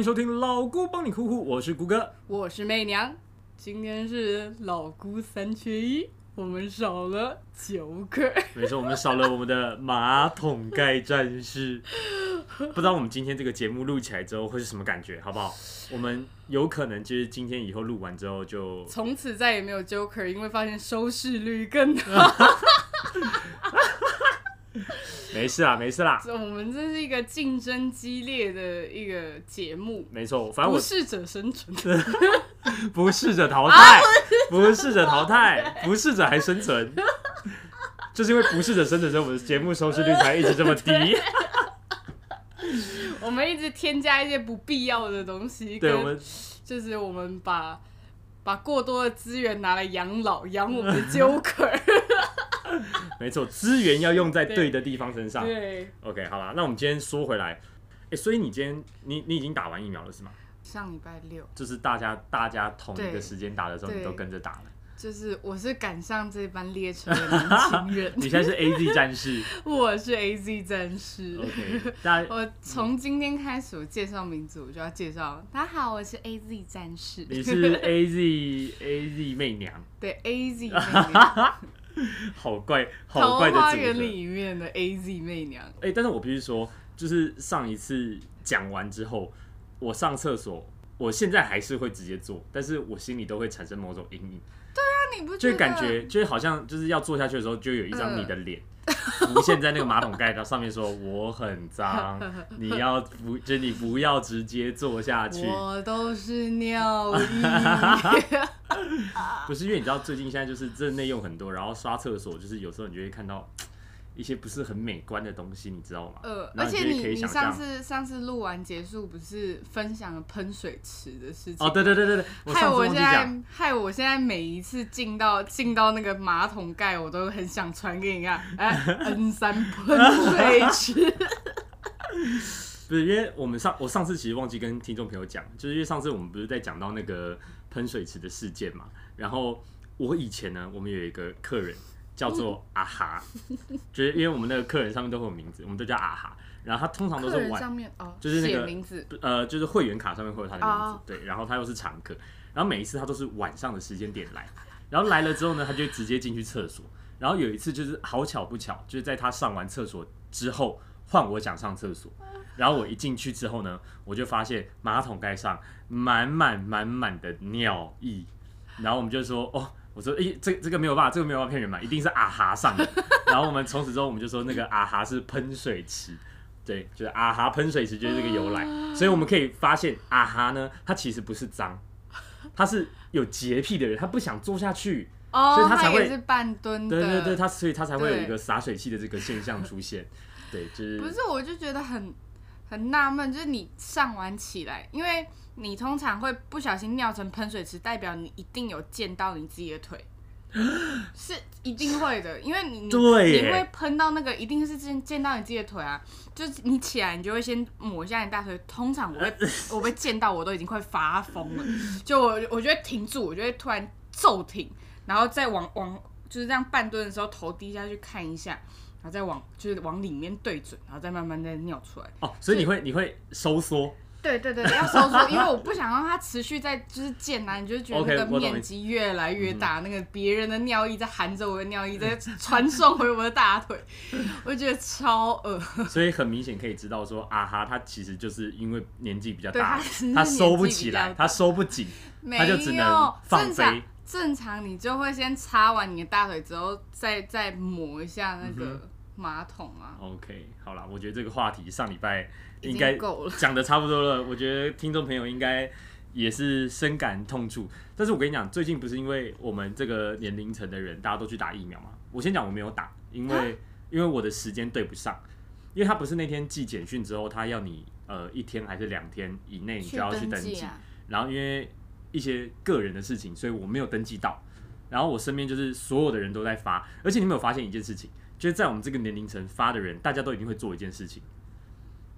欢迎收听老姑帮你哭哭，我是姑哥。我是媚娘，今天是老姑三缺一，我们少了九个。没错，我们少了我们的马桶盖战士。不知道我们今天这个节目录起来之后会是什么感觉，好不好？我们有可能就是今天以后录完之后就从此再也没有 Joker，因为发现收视率更好。没事啦，没事啦。这 我们这是一个竞争激烈的一个节目，没错，反正我不适者生存。不适者淘汰，不适者淘汰，不适者还生存。就是因为不适者生存，所以我们的节目收视率才一直这么低。我们一直添加一些不必要的东西，对，我跟们就是我们把把过多的资源拿来养老，养我们的 Joker。没错，资源要用在对的地方身上。对，OK，好啦，那我们今天说回来，哎、所以你今天你你已经打完疫苗了是吗？上礼拜六。就是大家大家同一个对时间打的时候，你都跟着打了。就是我是赶上这班列车的年轻人，你现在是 AZ 战士 我是 A Z 战士。，OK，大家我从今天开始，我介绍民族我就要介绍，大家好，我是 A Z 战士。你是 AZ AZ 媚娘，对 A Z 媚娘，好怪好怪的桃花源。里面的 A Z 媚娘。哎、但是我必须说，就是上一次讲完之后，我上厕所，我现在还是会直接做，但是我心里都会产生某种阴影，对啊你不就感觉，就是好像就是要做下去的时候，就有一张嗯你的脸。浮现在那个马桶盖，到上面说我很脏，你要不就你不要直接坐下去，我都是尿 意。不是因为你知道最近现在就是这内用很多，然后刷厕所就是有时候你就会看到一些不是很美观的东西，你知道吗？呃，而且你你上次上次录完结束不是分享了喷水池的事情哦，对对对对对，害我现在，害我现在每一次进到进到那个马桶盖，我都很想传给你看，哎，N 三喷水池，不是因为我们上我上次其实忘记跟听众朋友讲，就是因为上次我们不是在讲到那个喷水池的事件嘛，然后我以前呢，我们有一个客人叫做阿哈，就是因为我们那个客人上面都会有名字，我们都叫阿哈，然后他通常都是晚上面哦，就是那个名字，呃，就是会员卡上面会有他的名字哦。对，然后他又是常客，然后每一次他都是晚上的时间点来，然后来了之后呢，他就直接进去厕所，然后有一次就是好巧不巧，就是在他上完厕所之后，换我想上厕所，然后我一进去之后呢，我就发现马桶盖上满满满满的尿意，然后我们就说哦。我说，诶、这这个没有办法，这个没有办法骗人嘛，一定是啊哈上的。然后我们从此之后，我们就说那个啊哈是喷水池，对，就是啊哈喷水池就是这个由来。所以我们可以发现，啊哈呢，他其实不是脏，他是有洁癖的人，他不想坐下去。所哦以，他才会半蹲的，对对对，他所以他才会有一个洒水器的这个现象出现。对，就是不是，我就觉得很很纳闷，就是你上完起来，因为你通常会不小心尿成喷水池，代表你一定有溅到你自己的腿，是一定会的，因为你你对耶你会喷到那个，一定是溅溅到你自己的腿啊。就是你起来，你就会先抹一下你大腿。通常我会 我被溅到，我都已经快发疯了，就我我就会停住，我就会突然骤停，然后再往往就是这样半蹲的时候头低下去看一下。然后再往就是往里面对准，然后再慢慢再尿出来。哦，所以你会你会收缩，对对对，要收缩，因为我不想让它持续在就是溅啊，你就觉得那个面积越来越大，那个别人的尿液在含着我的尿液在传送回我的大腿，我就觉得超恶。所以很明显可以知道说，啊哈，他其实就是因为年纪比较大他是，他收不起来，大他收不紧，没他就只能有放正常你就会先擦完你的大腿之后，再再抹一下那嗯个马桶啊，OK，好啦，我觉得这个话题上礼拜应该够了。讲的差不多了，我觉得听众朋友应该也是深感痛处。但是我跟你讲，最近不是因为我们这个年龄层的人大家都去打疫苗嘛？我先讲我没有打，因啊为因为我的时间对不上，因为他不是那天寄简讯之后，他要你呃一天还是两天以内你就要去登记，啊，然后因为一些个人的事情，所以我没有登记到。然后我身边就是所有的人都在发，而且你有没有发现一件事情？就是在我们这个年龄层发的人，大家都一定会做一件事情，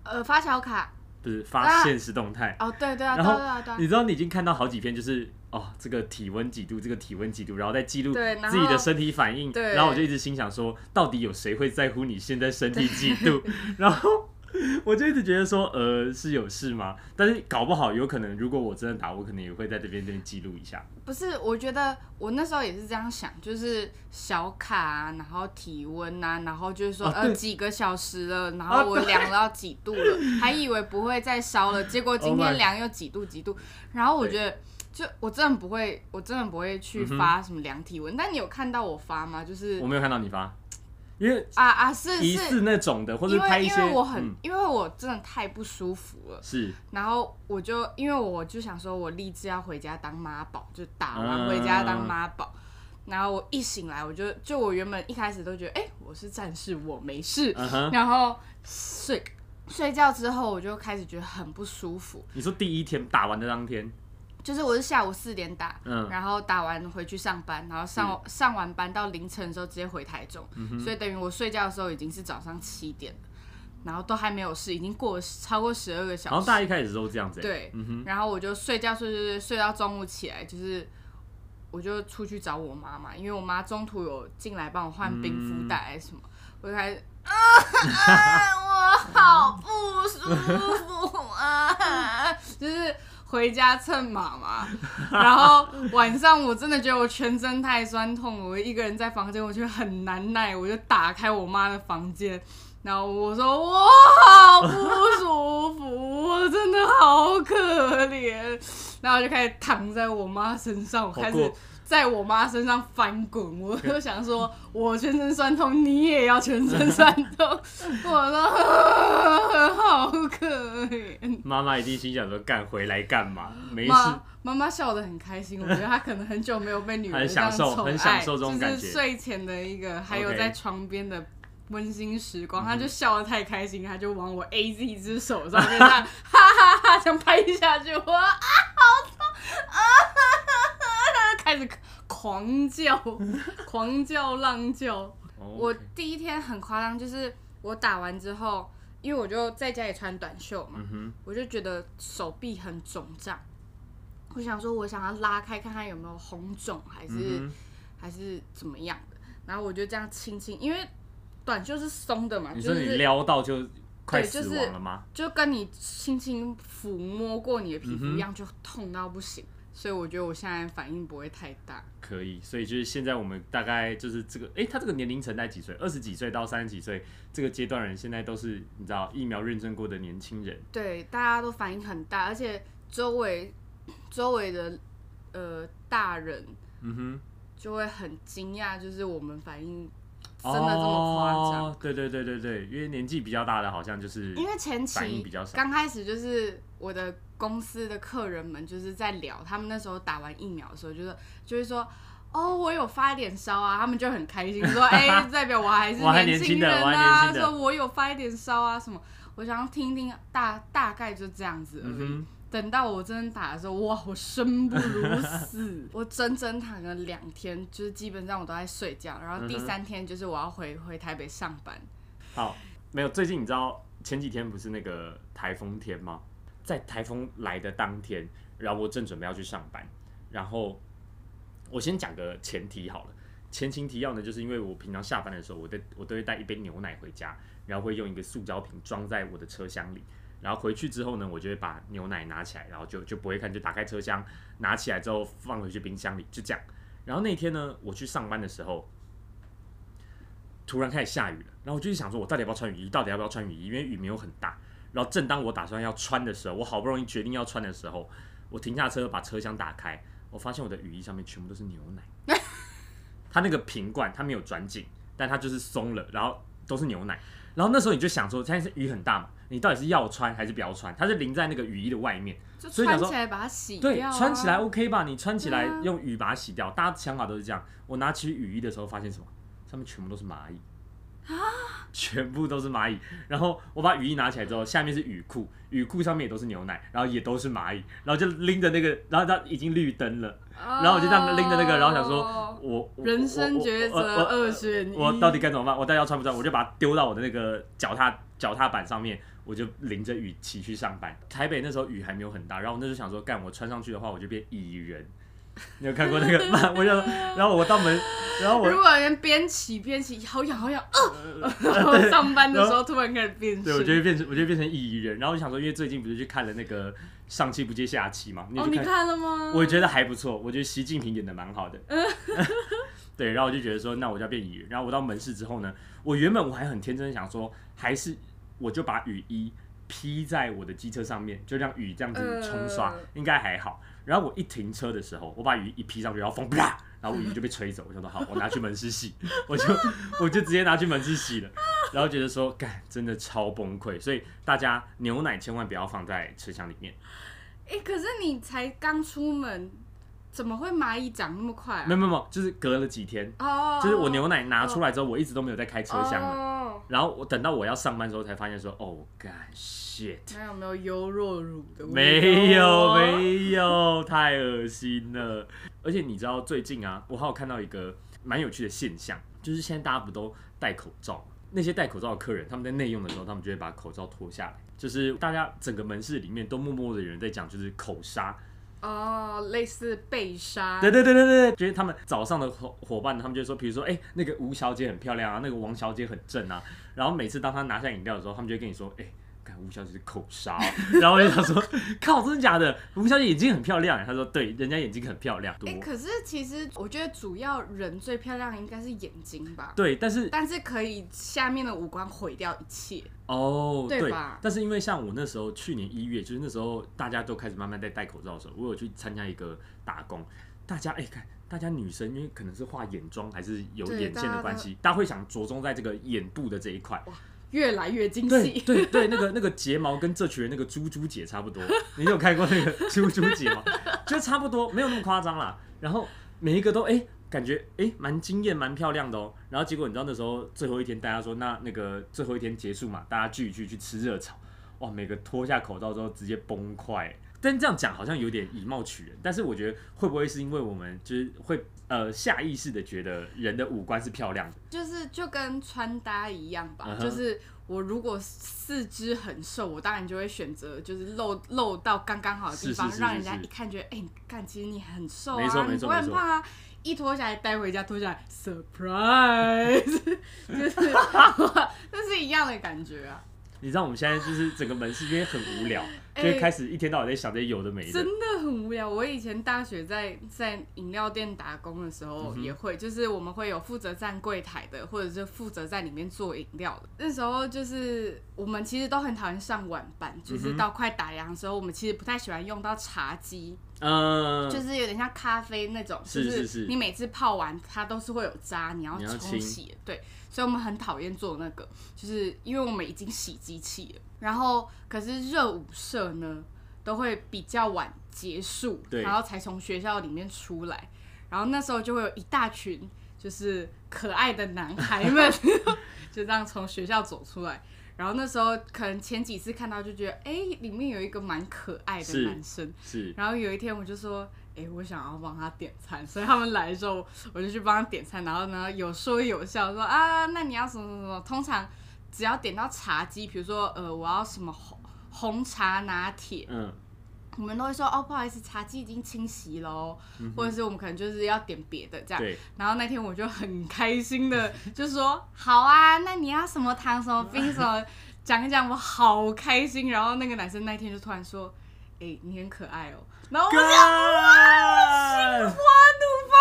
呃，发小卡，不是发啊现实动态。哦，对对啊，然后对啊对啊你知道你已经看到好几篇，就是哦，这个体温几度，这个体温几度，然后再记录自己的身体反应。对然后我就一直心想说，到底有谁会在乎你现在身体几度？然后 我就一直觉得说，呃，是有事吗？但是搞不好有可能，如果我真的打，我可能也会在这边这边记录一下。不是，我觉得我那时候也是这样想，就是小卡啊，然后体温啊，然后就是说、呃几个小时了，然啊后我量到几度了，还以为不会再烧了，结果今 Oh 天量又几度几度，然后我觉得。就我真的不会，我真的不会去发什么量体温。但你有看到我发吗？就是我没有看到你发，因为啊啊，是是，疑似那种的，或者因为拍一些，因为我很、嗯。因为我真的太不舒服了，是。然后我就因为我就想说，我立志要回家当妈宝，就打完嗯回家当妈宝。然后我一醒来，我就就我原本一开始都觉得，哎、我是战士，我没事。嗯。然后睡睡觉之后，我就开始觉得很不舒服，你说第一天打完的当天，就是我是下午四点打，嗯。然后打完回去上班，然后上上完班到凌晨的时候直接回台中，嗯所以等于我睡觉的时候已经是早上七点了，然后都还没有事，已经过了超过十二个小时。然后大家一开始都这样子、欸，对，嗯，然后我就睡觉睡睡睡睡到中午起来，就是我就出去找我妈妈，因为我妈中途有进来帮我换冰敷袋还是什么，我就开始啊，我好不舒服啊，就是回家蹭妈妈，然后晚上我真的觉得我全身太酸痛了，我一个人在房间，我觉得很难耐，我就打开我妈的房间。然后我说我好不舒服，我真的好可怜。然后我就开始躺在我妈身上，我开始在我妈身上翻滚。我就想说，我全身酸痛，你也要全身酸痛。我说好可怜。妈妈一定心想说干回来干嘛？没事，妈妈妈笑得很开心，我觉得她可能很久没有被女人这样享受宠爱很享受这种感觉就是睡前的一个，还有在床边的温馨时光，他就笑得太开心，他就往我 A Z 只手上面这样哈哈哈这样拍下去，我啊好痛啊哈哈哈，开始狂叫，狂叫浪叫。哦我第一天很夸张，就是我打完之后，因为我就在家里穿短袖嘛，我就觉得手臂很肿胀，我想说，我想要拉开看看有没有红肿，还是、还是怎么样的。然后我就这样轻轻，因为短袖是松的嘛，你说你就是撩到就快死对就是亡了吗？就跟你轻轻抚摸过你的皮肤一样，就痛到不行。所以我觉得我现在反应不会太大。可以，所以就是现在我们大概就是这个，诶，他这个年龄层在几岁？二十几岁到三十几岁这个阶段人，现在都是你知道疫苗认证过的年轻人，对，大家都反应很大，而且周围周围的呃大人嗯哼，就会很惊讶，就是我们反应真的这么夸张。哦？对对对对对，因为年纪比较大的，好像就是因为前期反应比较少。刚开始就是我的公司的客人们就是在聊，他们那时候打完疫苗的时候，就是就会说。哦，我有发一点烧啊，他们就很开心，说：“ 哎、代表我还是年年轻人啊。”说我有发一点烧啊什么。我想要听听大大概就这样子而已。嗯等到我真的打的时候，哇，我生不如死，我整整躺了两天，就是基本上我都在睡觉，然后第三天就是我要回回台北上班。好，没有。最近你知道前几天不是那个台风天吗？在台风来的当天，然后我正准备要去上班，然后我先讲个前提好了。前情提要呢，就是因为我平常下班的时候，我都我都会带一杯牛奶回家，然后会用一个塑胶瓶装在我的车厢里。然后回去之后呢，我就会把牛奶拿起来，然后就就不会看，就打开车厢，拿起来之后放回去冰箱里，就这样。然后那天呢，我去上班的时候，突然开始下雨了，然后我就想说，我到底要不要穿雨衣？到底要不要穿雨衣？因为雨没有很大。然后正当我打算要穿的时候，我好不容易决定要穿的时候，我停下车把车厢打开，我发现我的雨衣上面全部都是牛奶。它那个瓶罐它没有转紧，但它就是松了，然后都是牛奶。然后那时候你就想说，现在是雨很大嘛，你到底是要穿还是不要穿？它是淋在那个雨衣的外面，就所以想说穿起来把它洗对，掉、啊，穿起来 OK 吧？你穿起来对啊用雨把它洗掉，大家想法都是这样。我拿起雨衣的时候，发现什么？上面全部都是蚂蚁全部都是蚂蚁。然后我把雨衣拿起来之后，下面是雨裤，雨裤上面也都是牛奶，然后也都是蚂蚁，然后就拎着那个，然后它已经绿灯了，然后我就这样拎着那个，然后想说，哦我我人生抉择我我我二选一，我到底该怎么办？我到底要穿不穿？我就把它丢到我的那个脚踏脚踏板上面，我就淋着雨骑去上班。台北那时候雨还没有很大，然后我那时候想说，干我穿上去的话，我就变蚁人，你有看过那个漫？我就然后我到门，然后我如果有人边骑边骑，好痒好痒，呃，然后上班的时候突然开始变对，我就变成我就变成蚁人。然后我想说，因为最近不是去看了那个上气不接下气嘛，哦，你看？了吗？我觉得还不错，我觉得习近平演的蛮好的。对，然后我就觉得说，那我就要变蚁人。然后我到门市之后呢，我原本我还很天真的想说，还是我就把雨衣披在我的机车上面，就让雨这样子冲刷，呃应该还好。然后我一停车的时候，我把雨衣一披上去，然后风啪，然后雨衣就被吹走。我想说好，我拿去门市洗，我就 我就直接拿去门市洗了。然后觉得说，干真的超崩溃。所以大家牛奶千万不要放在车厢里面。哎、可是你才刚出门，怎么会蚂蚁长那么快啊没？有没有，就是隔了几天，哦，就是我牛奶拿出来之后，我一直都没有在开车厢了。哦，然后我等到我要上班的时候，才发现说，哦，干 shit，还有没有优若乳的味道？没有没有，太恶心了。而且你知道最近啊，我还有看到一个蛮有趣的现象，就是现在大家不都戴口罩吗？那些戴口罩的客人，他们在内用的时候，他们就会把口罩脱下来，就是大家整个门市里面都默默的有人在讲，就是口纱。哦，类似被杀。对对对对对，觉得他们早上的伙伙伴，他们就说，比如说，哎、那个吴小姐很漂亮啊，那个王小姐很正啊，然后每次当她拿下饮料的时候，他们就跟你说，哎、看吴小姐是口哨，然后我就想说，靠，真的假的？吴小姐眼睛很漂亮，她说对，人家眼睛很漂亮，多、哎、可是其实我觉得主要人最漂亮的应该是眼睛吧，对，但是但是可以下面的五官毁掉一切。哦，对吧但是因为像我那时候去年一月，就是那时候大家都开始慢慢在戴口罩的时候，我有去参加一个打工，大家哎、看。大家女生因为可能是化眼妆还是有眼线的关系，大家会想着重在这个眼部的这一块。越来越精细，对对，那个那个睫毛跟这群人那个猪猪姐差不多，你有看过那个猪猪姐吗？就差不多，没有那么夸张啦。然后每一个都哎、感觉哎蛮惊艳、蛮漂亮的哦。然后结果你知道那时候最后一天，大家说那那个最后一天结束嘛，大家聚一聚去吃热炒，哇，每个脱下口罩之后直接崩溃。但这样讲好像有点以貌取人，但是我觉得会不会是因为我们就是会呃下意识的觉得人的五官是漂亮的？就是就跟穿搭一样吧嗯哼就是我如果四肢很瘦，我当然就会选择就是露露到刚刚好的地方，是是是让人家是是一看觉得，哎、你看其实你很瘦没错啊，你不会很胖啊。一脱下来带回家，脱下来 surprise，就是 那是一样的感觉啊，你知道我们现在就是整个门市因为很无聊，就开始一天到晚在想这些有的没的真。的很无聊。我以前大学在在饮料店打工的时候嗯也会，就是我们会有负责站柜台的，或者是负责在里面做饮料的。那时候就是我们其实都很讨厌上晚班，就是到快打烊的时候，我们其实不太喜欢用到茶几，嗯，就是有点像咖啡那种，就是是你每次泡完它都是会有渣，你要冲洗，对，所以我们很讨厌做那个，就是因为我们已经洗机器了，然后可是热舞社呢都会比较晚结束，对然后才从学校里面出来，然后那时候就会有一大群就是可爱的男孩们 就这样从学校走出来。然后那时候可能前几次看到就觉得，哎、里面有一个蛮可爱的是男生，是然后有一天我就说，哎、我想要帮他点餐，所以他们来的时候，我就去帮他点餐，然后呢有说有笑说啊，那你要什么什么什么？通常只要点到茶几，比如说呃我要什么红红茶拿铁，嗯，我们都会说哦不好意思，茶几已经清洗喽，或者是我们可能就是要点别的这样。对，然后那天我就很开心的 就说好啊，那你要什么糖什么冰什么，讲一讲我好开心。然后那个男生那天就突然说，哎、你很可爱哦。然后我就干花怒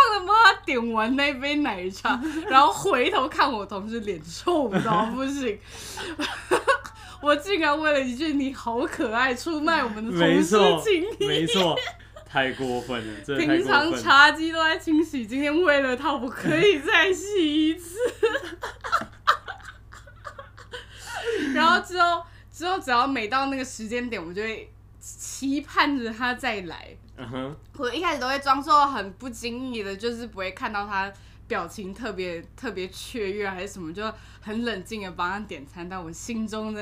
放的帮他点完那杯奶茶，然后回头看我同事脸臭到不行。我竟然为了一句“你好可爱”出卖我们的同事 情谊。没错，太过分了，真的平常。茶几都在清洗，今天为了他，我可以再洗一次。然后之后，之后只要每到那个时间点，我就会期盼着他再来。嗯哼，我一开始都会装作很不经意的，就是不会看到他表情特别特别雀跃还是什么，就很冷静的帮他点餐。但我心中的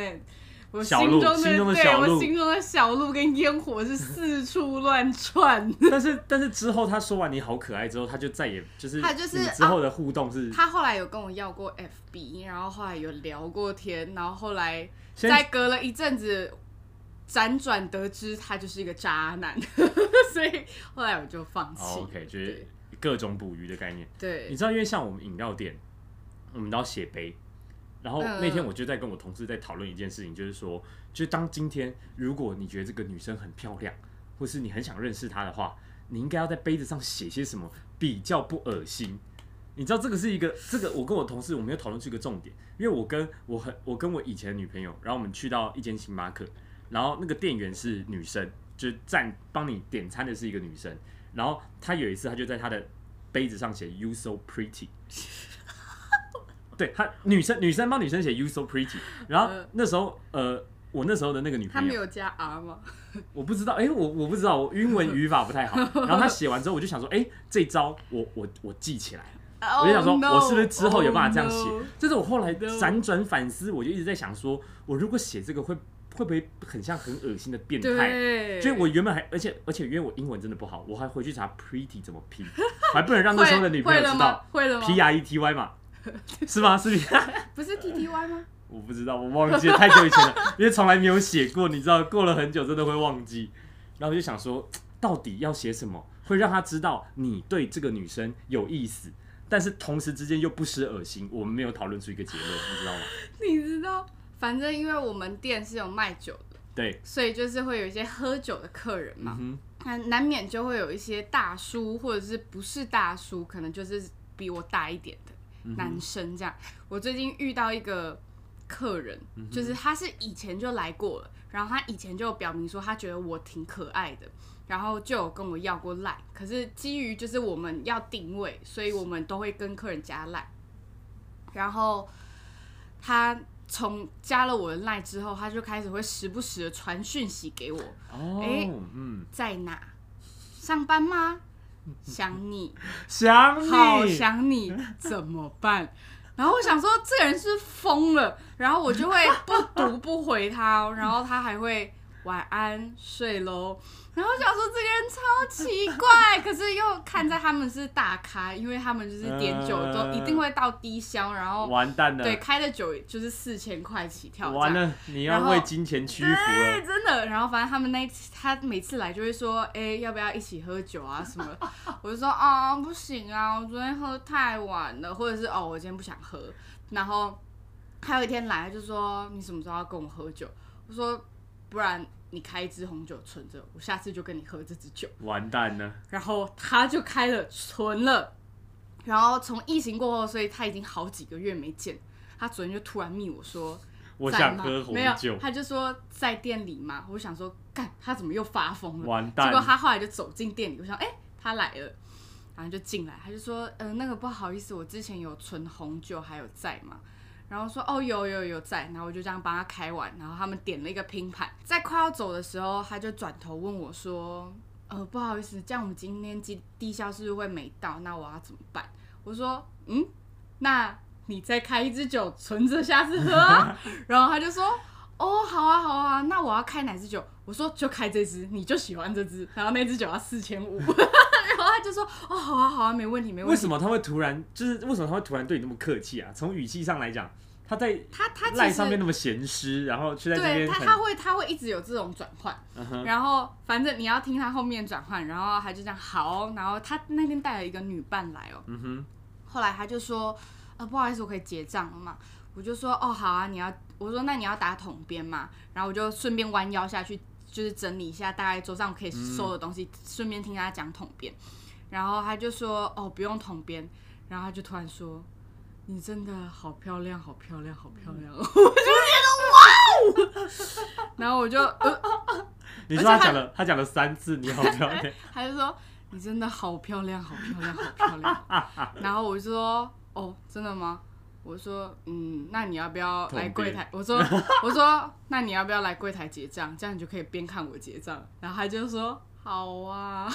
我心中的对我心中的小鹿跟烟火是四处乱窜。但是但是之后他说完你好可爱之后，他就再也就是他就是你之后的互动是，他后来有跟我要过 FB，然后后来有聊过天，然后后来先再隔了一阵子，辗转得知他就是一个渣男，所以后来我就放弃。哦 OK，就是各种捕鱼的概念。对你，知道，因为像我们饮料店，我们都要写杯。然后那天嗯我就在跟我同事在讨论一件事情，就是说，就当今天如果你觉得这个女生很漂亮，或是你很想认识她的话，你应该要在杯子上写些什么比较不恶心。你知道这个是一个，这个我跟我同事我们有讨论出一个重点，因为我跟我很我跟我以前的女朋友，然后我们去到一间星巴克，然后那个店员是女生，就是站帮你点餐的是一个女生，然后她有一次她就在她的杯子上写 “You so pretty”，对她女生女生帮女生写 “You so pretty”，然后呃那时候呃我那时候的那个女朋友，她没有加 R 吗？我不知道，哎、我我不知道，我英文语法不太好，然后她写完之后我就想说，哎、这招我我我记起来了。我就想说，Oh. 我是不是之后有办法这样写 Oh？这是我后来.辗转反思，我就一直在想说，我如果写这个会会不会很像很恶心的变态？所以我原本还，而且而且因为我英文真的不好，我还回去查 pretty 怎么拼，我 还不能让那时候的女朋友知道？会了吗？P R E T Y 嘛，是吗？是 不是 T T Y 吗？我不知道，我忘记了，太久以前了，因为从来没有写过，你知道，过了很久真的会忘记。然后我就想说，到底要写什么，会让他知道你对这个女生有意思，但是同时之间又不失恶心。我们没有讨论出一个结论，你知道吗？你知道，反正因为我们店是有卖酒的，对，所以就是会有一些喝酒的客人嘛，嗯那、难免就会有一些大叔或者是不是大叔，可能就是比我大一点的嗯男生这样。我最近遇到一个客人，嗯就是他是以前就来过了，然后他以前就表明说他觉得我挺可爱的。然后就有跟我要过赖，可是基于就是我们要定位，所以我们都会跟客人加赖。然后他从加了我的赖之后，他就开始会时不时的传讯息给我，哦，诶嗯，在哪？上班吗？想你，想你，好想你，怎么办？然后我想说，这个人是疯了，然后我就会不读不回他哦，然后他还会晚安睡喽。然后我想说这个人超奇怪，可是又看在他们是大咖，因为他们就是点酒呃都一定会到低消，然后完蛋了，对开的酒就是四千块起跳，完了，你要为金钱屈服。真的。然后反正他们那他每次来就会说，哎、要不要一起喝酒啊什么？我就说，啊、不行啊，我昨天喝太晚了，或者是哦，我今天不想喝。然后还有一天来，他就说，你什么时候要跟我喝酒？我说，不然你开一支红酒存着，我下次就跟你喝这支酒。完蛋了，然后他就开了存了，然后从疫情过后，所以他已经好几个月没见。他昨天就突然密我说，我想喝红没有酒，，他就说在店里嘛。我想说，干他怎么又发疯了？完蛋结果他后来就走进店里，我想，哎、他来了，然后就进来，他就说，呃，那个不好意思，我之前有存红酒，还有在吗？然后说，哦，有有有在，然后我就这样帮他开完，然后他们点了一个拼盘，在快要走的时候，他就转头问我说，呃，不好意思，这样我们今天低低消是不是会没到？那我要怎么办？我说，嗯，那你再开一支酒存着下次喝啊。然后他就说，哦，好啊，好啊，那我要开哪支酒？我说就开这支，你就喜欢这支，然后那支酒要四千五，他就说，哦，好啊，好啊，没问题，没问题。为什么他会突然就是为什么他会突然对你那么客气啊？从语气上来讲，他在他他赖上面那么闲湿，然后却在这对边很他他会他会一直有这种转换，然后反正你要听他后面转换，然后他就这样好，然后他那天带了一个女伴来哦，嗯哼，后来他就说，呃，不好意思，我可以结账了嘛？我就说，哦，好啊，你要，我说那你要打统编嘛？然后我就顺便弯腰下去，就是整理一下大概桌上可以收的东西，顺、便听他讲统编。然后他就说，哦，不用统编。然后他就突然说，你真的好漂亮，好漂亮，好漂亮。我就觉得哇哦，然后我就，呃，你说他而且他讲了他讲了三次，你好漂亮，他就说你真的好漂亮，好漂亮，好漂亮。然后我就说哦，真的吗？我说嗯，那你要不要来柜台？我说 我说那你要不要来柜台结账？这样你就可以边看我结账。然后他就说好啊，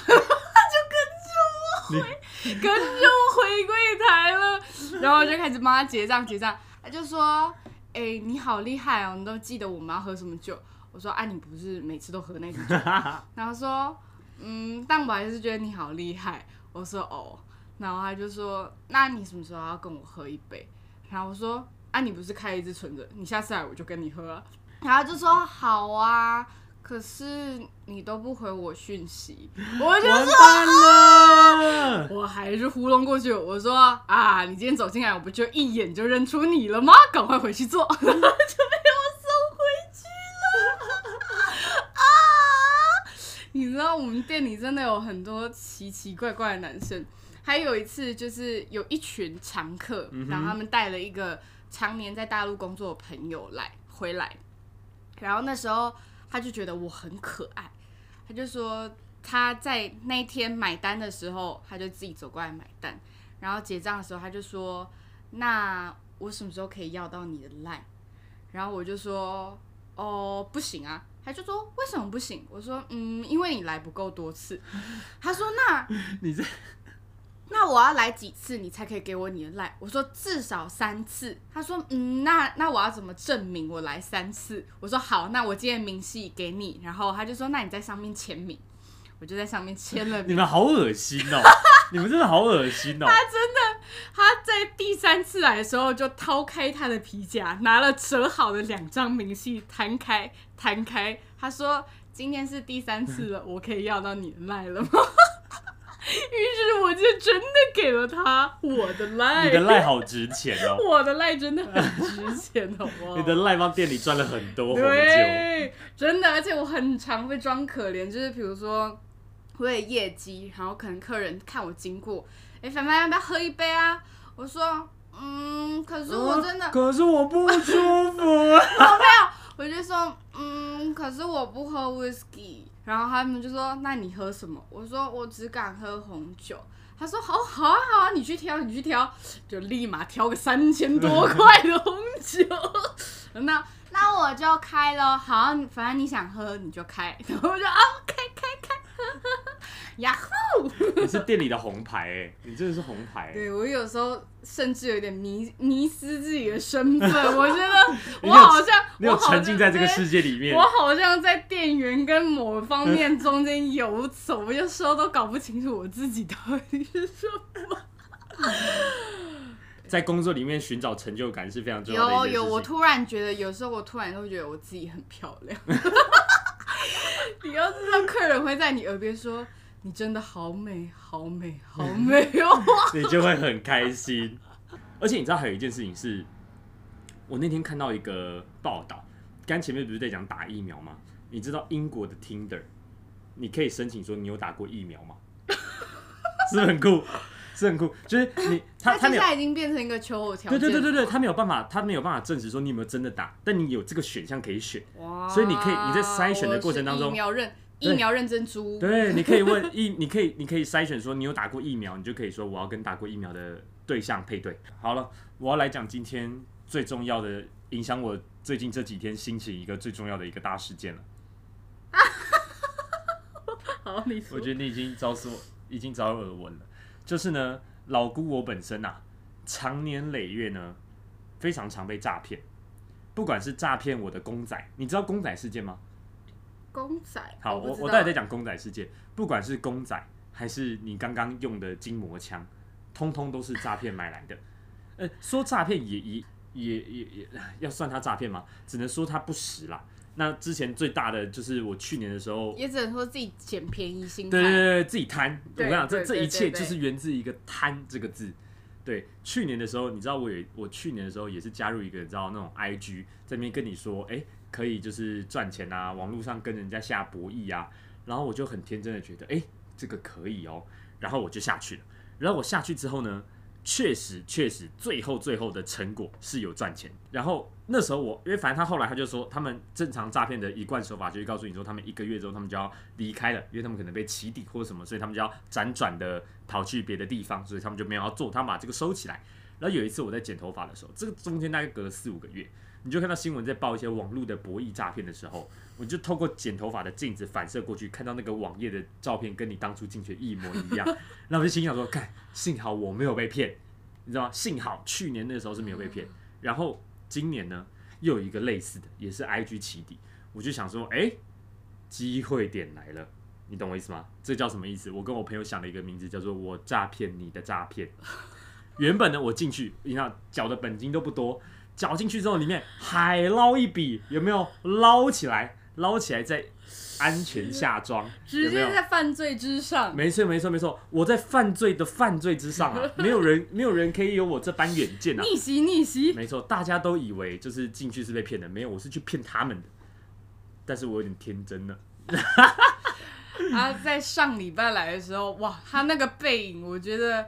回，跟着我回柜台了。然后我就开始帮他结账结账。他就说哎、你好厉害哦，你都记得我们要喝什么酒。我说啊，你不是每次都喝那种酒？然后说，嗯，但我还是觉得你好厉害。我说哦，然后他就说，那你什么时候要跟我喝一杯？然后我说，啊，你不是开一支存着，你下次来我就跟你喝、啊。然后他就说好啊，可是你都不回我讯息，我就完蛋了！我还是糊弄过去，我说啊，你今天走进来，我不就一眼就认出你了吗？赶快回去做，然 后就被我送回去了。啊！你知道我们店里真的有很多奇奇怪怪的男生，还有一次就是有一群常客，嗯然后他们带了一个常年在大陆工作的朋友来回来，然后那时候他就觉得我很可爱，他就说他在那一天买单的时候，他就自己走过来买单，然后结账的时候他就说：“那我什么时候可以要到你的 line？” 然后我就说：“哦，不行啊。”他就说：“为什么不行？”我说：“嗯，因为你来不够多次。”他说：“那 你这那我要来几次你才可以给我你的 line？我说至少三次。他说嗯，那那我要怎么证明我来三次？我说好，那我今天明细给你。然后他就说那你在上面签名，我就在上面签了名。你们好恶心哦！你们真的好恶心哦！他真的，他在第三次来的时候就掏开他的皮夹，拿了折好的两张明细摊开摊开，他说今天是第三次了，我可以要到你的 line 了吗？于是我就真的给了他我的 line，你的赖好值钱哦！我的赖真的很值钱，好不好？你的赖帮店里赚了很多红酒。对，真的，而且我很常被装可怜，就是比如说我有业绩，然后可能客人看我经过，哎、凡凡要不要喝一杯啊？我说，嗯，可是我真的，啊可是我不舒服。我 没有我就说，嗯，可是我不喝 whisky，然后他们就说，那你喝什么？我说我只敢喝红酒。他说好好啊好啊，你去挑你去挑，就立马挑个三千多块的红酒。那那我就开了，好，反正你想喝你就开，然 后我就啊开开开，呀吼！你是店里的红牌哎，你真的是红牌哎。对我有时候甚至有点迷迷失自己的身份，我觉得 我好像你有我沉浸在这个世界里面我。好像在店员跟某方面中间游走，我有时候都搞不清楚我自己到底是什么。在工作里面寻找成就感是非常重要的有有。我突然觉得，有时候我突然会觉得我自己很漂亮。你要知道，客人会在你耳边说：“你真的好美，好美，好美哦。你就会很开心。而且你知道还有一件事情是，我那天看到一个报道，刚前面不是在讲打疫苗吗？你知道英国的 Tinder，你可以申请说你有打过疫苗吗？是很酷，是很酷，就是你他他没有它接下。来已经变成一个求偶条件。对对对对对，他没有办法，他没有办法证实说你有没有真的打，但你有这个选项可以选。哇所以你可以你在筛选的过程当中认对疫苗认真猪。对，你可以问 疫，你可以你可以筛选说你有打过疫苗，你就可以说我要跟打过疫苗的对象配对。好了，我要来讲今天最重要的，影响我最近这几天心情一个最重要的一个大事件了。好，你说我。觉得你已经早说已经早有耳闻了，就是呢，老姑我本身啊，长年累月呢，非常常被诈骗，不管是诈骗我的公仔，你知道公仔事件吗？公仔。好，我我待会再讲公仔事件，不管是公仔还是你刚刚用的筋膜枪，通通都是诈骗买来的。呃，说诈骗也也也也也要算他诈骗吗？只能说他不实啦。那之前最大的就是我去年的时候，也只能说自己捡便宜心态。对对对对，自己贪。我跟你讲，这对这一切就是源自一个“贪”这个字。对，去年的时候，你知道我有我去年的时候也是加入一个你知道那种 IG，在那边跟你说，哎、可以就是赚钱啊，网络上跟人家下博弈啊，然后我就很天真的觉得，哎、这个可以哦，然后我就下去了。然后我下去之后呢，确实确实最后最后的成果是有赚钱。然后那时候我，因为反正他后来他就说，他们正常诈骗的一贯手法就是告诉你说，他们一个月之后他们就要离开了，因为他们可能被起底或者什么，所以他们就要辗转的跑去别的地方，所以他们就没有要做，他们把这个收起来。然后有一次我在剪头发的时候，这个中间大概隔了四五个月，你就看到新闻在报一些网络的博弈诈骗的时候，我就透过剪头发的镜子反射过去，看到那个网页的照片跟你当初进去的一模一样，然后我就心想说，看，幸好我没有被骗，你知道吗？幸好去年那时候是没有被骗，然后今年呢又有一个类似的，也是 IG 起底，我就想说，哎、机会点来了。你懂我意思吗？这叫什么意思？我跟我朋友想了一个名字，叫做“我诈骗你的诈骗”。原本呢，我进去，你看缴的本金都不多，缴进去之后，里面海捞一笔，有没有捞起来？捞起来再安全下装，直接？在犯罪之上。没错，没错，没错，我在犯罪的犯罪之上啊，没有人，没有人可以有我这般远见啊。逆袭逆袭，没错，大家都以为就是进去是被骗的，没有，我是去骗他们的。但是我有点天真了，他在上礼拜来的时候，哇，他那个背影，我觉得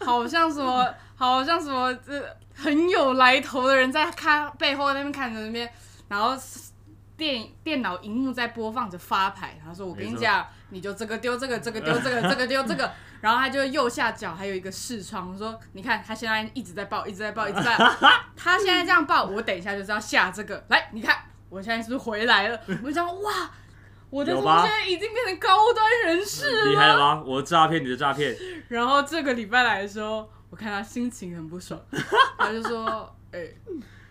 好像什么，好像什么，这很有来头的人在看背后那边看着那边，然后电电脑荧幕在播放着发牌，他说：“我跟你讲，你就这个丢这个，这个丢这个，这个丢这个。”然后他就右下角还有一个视窗，说：“你看，他现在一直在报，一直在报，一直在报。他现在这样报，我等一下就是要下这个。来，你看，我现在是不是回来了？我就想，哇，我的有吧怎么现在已经变成高端人士了？厉害了吧？我诈骗你的诈骗，然后这个礼拜来的时候，我看他心情很不爽，他就说：“哎、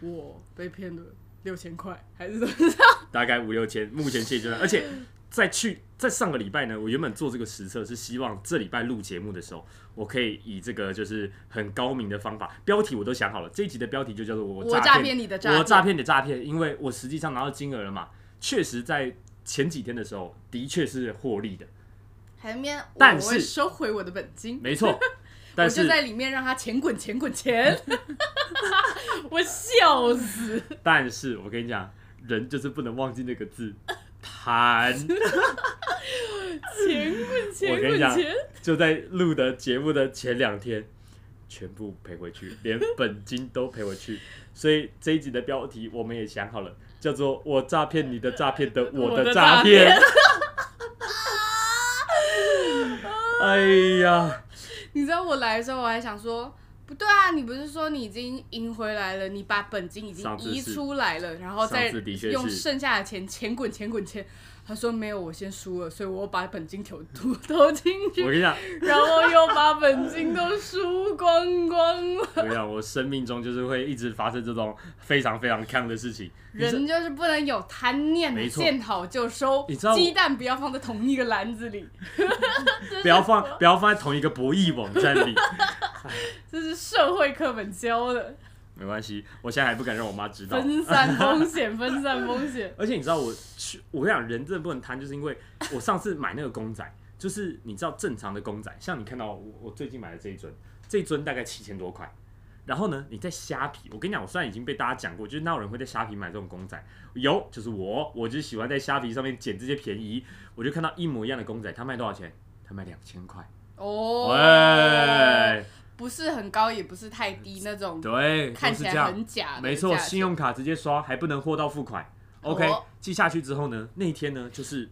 我被骗了六千块，还是怎么样？大概五六千，目前现阶段，而且在去在上个礼拜呢，我原本做这个实测是希望这礼拜录节目的时候，我可以以这个就是很高明的方法，标题我都想好了，这一集的标题就叫做我我诈骗你的诈骗我诈骗你的诈骗，因为我实际上拿到金额了嘛，确实在前几天的时候的确是获利的，海面但是收回我的本金。”没错，我但就是在里面让他钱滚钱滚钱，我笑死。但是我跟你讲，人就是不能忘记那个字贪。钱滚钱我跟你讲滚钱，就在录的节目的前两天，全部赔回去，连本金都赔回去。所以这一集的标题我们也想好了，叫做“我诈骗你的诈骗的我的诈诈骗骗”。哎呀，你知道我来的时候，我还想说，不对啊，你不是说你已经赢回来了，你把本金已经移出来了，然后再用剩下的钱钱滚钱滚钱。他说没有，我先输了，所以我把本金投投投进去，我跟你讲，然后又把本金都输光光了。我跟你讲，我生命中就是会一直发生这种非常非常坑的事情。人就是不能有贪念，没错。见好就收你知道，鸡蛋不要放在同一个篮子里，不要放不要放在同一个博弈网站里，这是社会课本教的，没关系，我现在还不敢让我妈知道。分散风险，分散风险。而且你知道我去，我跟你讲，人真的不能贪，就是因为我上次买那个公仔，就是你知道正常的公仔，像你看到我我最近买的这一尊，这一尊大概七千多块。然后呢，你在虾皮，我跟你讲，我虽然已经被大家讲过，就是那有人会在虾皮买这种公仔？有，就是我，我就喜欢在虾皮上面捡这些便宜。我就看到一模一样的公仔，它卖多少钱？它卖两千块。哦，喂，不是很高，也不是太低，那种对，看起来。很假的，没错，信用卡直接刷，还不能货到付款。OK，、哦寄下去之后呢，那一天呢，就是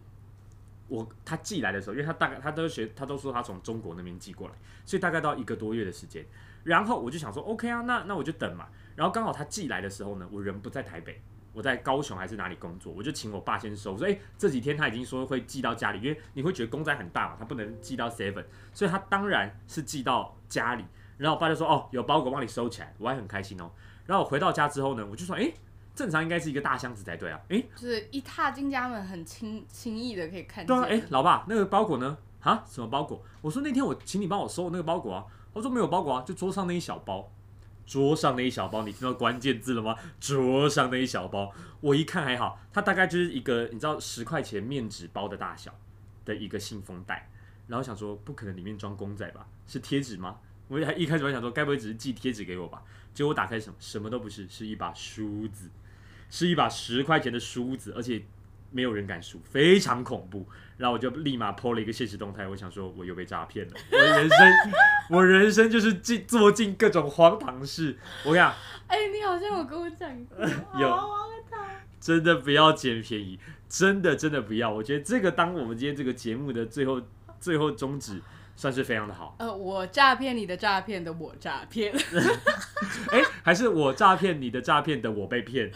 我他寄来的时候，因为他大概他都学，他都说他从中国那边寄过来，所以大概到一个多月的时间。然后我就想说，OK 啊，那那我就等嘛。然后刚好他寄来的时候呢，我人不在台北，我在高雄还是哪里工作，我就请我爸先收。我说，哎、这几天他已经说会寄到家里，因为你会觉得公仔很大嘛，他不能寄到 Seven，所以他当然是寄到家里。然后我爸就说，哦，有包裹帮你收起来，我还很开心哦。然后我回到家之后呢，我就说，哎、正常应该是一个大箱子才对啊，哎、就是一踏进家门，很轻轻易的可以看对啊，见。哎、老爸，那个包裹呢？啊，什么包裹？我说那天我请你帮我收那个包裹啊。他说没有包裹啊，就桌上那一小包。桌上那一小包，你听到关键字了吗？桌上那一小包，我一看还好，它大概就是一个你知道十块钱面纸包的大小的一个信封袋。然后想说不可能里面装公仔吧？是贴纸吗？我还一开始我还想说，该不会只是寄贴纸给我吧？结果我打开什么什么都不是，是一把梳子，是一把十块钱的梳子，而且没有人敢梳，非常恐怖。然后我就立马 PO 了一个现实动态，我想说我又被诈骗了，我人生 我人生就是尽做尽各种荒唐事。我跟你讲，哎、你好像有跟我讲过，有真的不要捡便宜，真的真的不要。我觉得这个当我们今天这个节目的最后最后宗旨，算是非常的好。呃，我诈骗你的诈骗的我诈骗，哎、还是我诈骗你的诈骗的我被骗。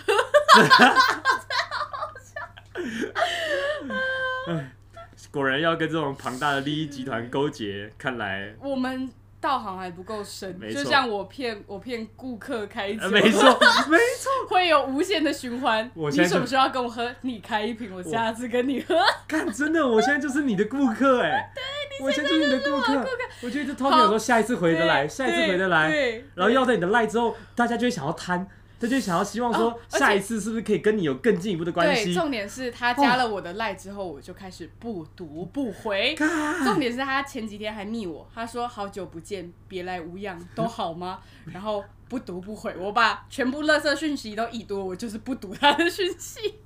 哎 果然要跟这种庞大的利益集团勾结，看来，我们道行还不够深，就像我骗我骗顾客开酒，呃、没错，没错。会有无限的循环。你什么时候要跟我喝？你开一瓶，我下次跟你喝。看，真的，我现在就是你的顾客哎、我现在就是你的顾客。我觉得这有说下一次回得来，下一次回得来，对，然后要在你的赖之后，大家就会想要贪，他就想要希望说下一次是不是可以跟你有更进一步的关对，系？重点是他加了我的赖之后，我就开始不读不回。干重点是他前几天还密我，他说好久不见，别来无恙，都好吗？然后不读不回，我把全部垃圾讯息都已读，我就是不读他的讯息。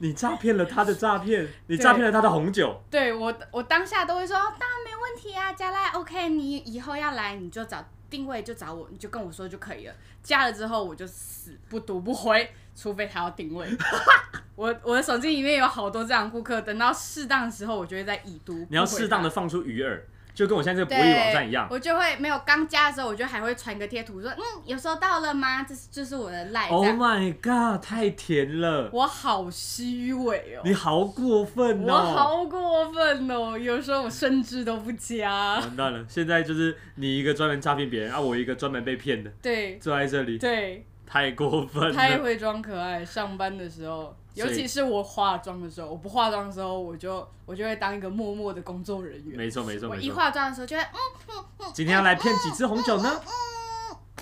你诈骗了他的诈骗，你诈骗了他的红酒，对我，我当下都会说，当然没问题啊，加赖 OK，你以后要来你就找定位就找我，你就跟我说就可以了。加了之后我就死不读不回，除非他要定位。我我的手机里面有好多这样的顾客，等到适当的时候，我就会在已读。你要适当的放出鱼饵，就跟我现在这个博对，弈网站一样。我就会没有刚加的时候，我就还会传个贴图说，嗯，有收到了吗？这是这是我的赖，这 Oh 样。my god，太甜了！我好虚伪哦，你好过分哦我哦！好过分哦，有时候我甚至都不加。完蛋了，现在就是你一个专门诈骗别人，啊，我一个专门被骗的，对坐在这里，对，太过分了。他也会装可爱，上班的时候，尤其是我化妆的时候，我不化妆的时候，我就我就会当一个默默的工作人员。没错没错我一。化妆的时候就会嗯，今天要来骗几支红酒呢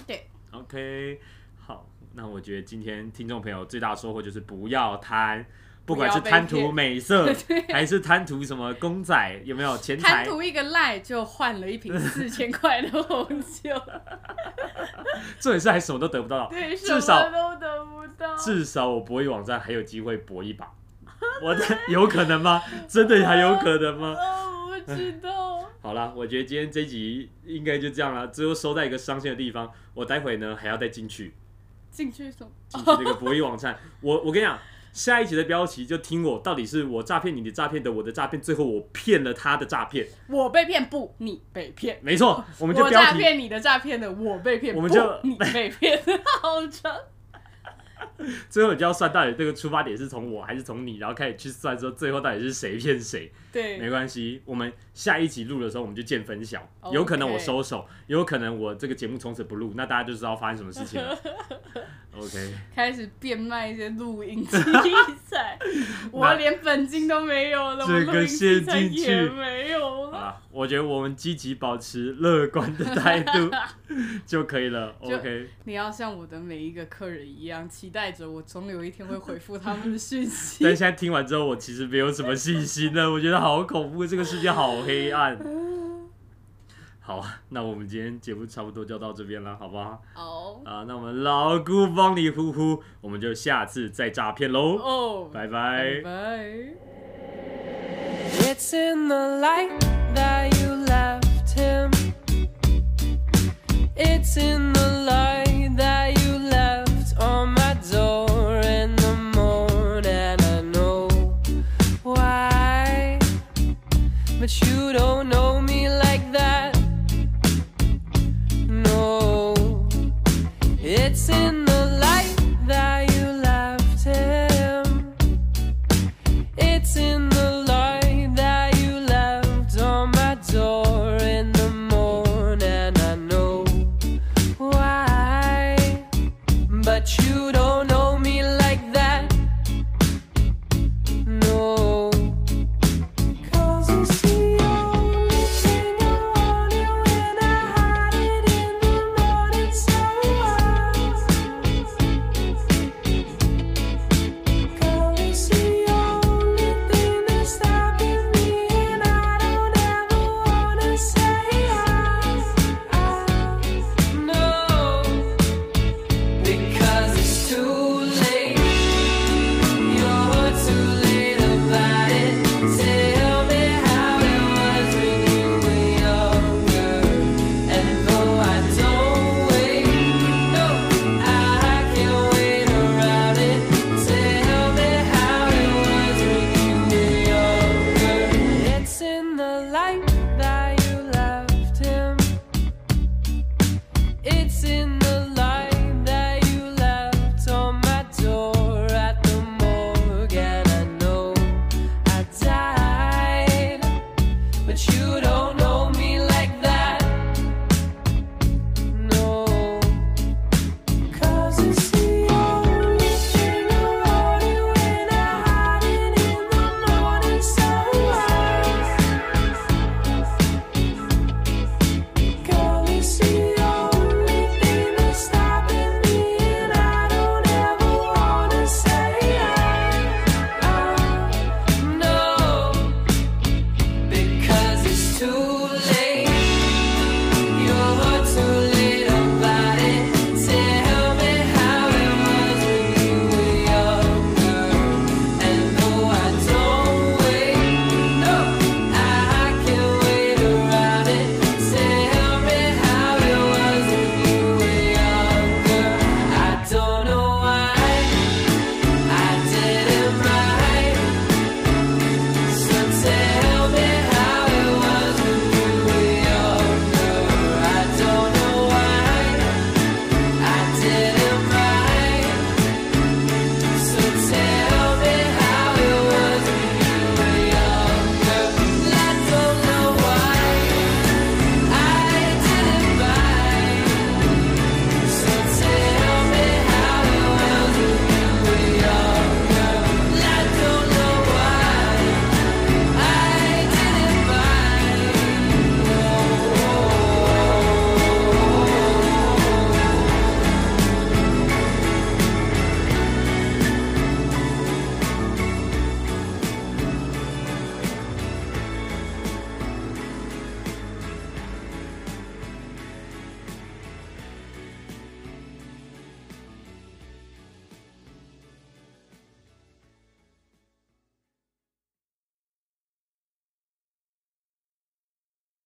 对，？OK，好，那我觉得今天听众朋友最大的收获就是不要贪。不管是贪图美色 对，还是贪图什么公仔，有没有钱财？贪图一个赖就换了一瓶 四千块的红酒，重点是还什么都得不到，对，什至少么都得不到。至少我博弈网站还有机会搏一把。我的有可能吗？真的还有可能吗？我不知道。好啦，我觉得今天这集应该就这样了，最后收在一个伤心的地方。我待会呢还要再进去，进去什么？进去那个博弈网站。我我跟你讲，下一集的标题就听我到底是我诈骗你的诈骗的我的诈骗，最后我骗了他的诈骗。我被骗不？你被骗。没错，我们就我标题诈骗你的诈骗的，我被骗，我们就不你被骗，好长。最后你就要算到底这个出发点是从我还是从你，然后开始去算说最后到底是谁骗谁。没对，关系，我们下一集录的时候我们就见分晓。OK 有可能我收手，有可能我这个节目从此不录，那大家就知道发生什么事情了。OK，开始变卖一些录音器材，我连本金都没有了，我这个录音器材陷进去也没有了。啦，我觉得我们积极保持乐观的态度 就可以了。OK，你要像我的每一个客人一样，期待着我总有一天会回复他们的讯息 但。现在听完之后，我其实没有什么信心了，我觉得好恐怖，这个世界好黑暗。好，那我们今天节目差不多就到这边了，好不好？好啊，那我们老姑帮你呼呼，我们就下次再诈骗喽，哦，拜拜拜。拜。It's in the light it's in the light that the light.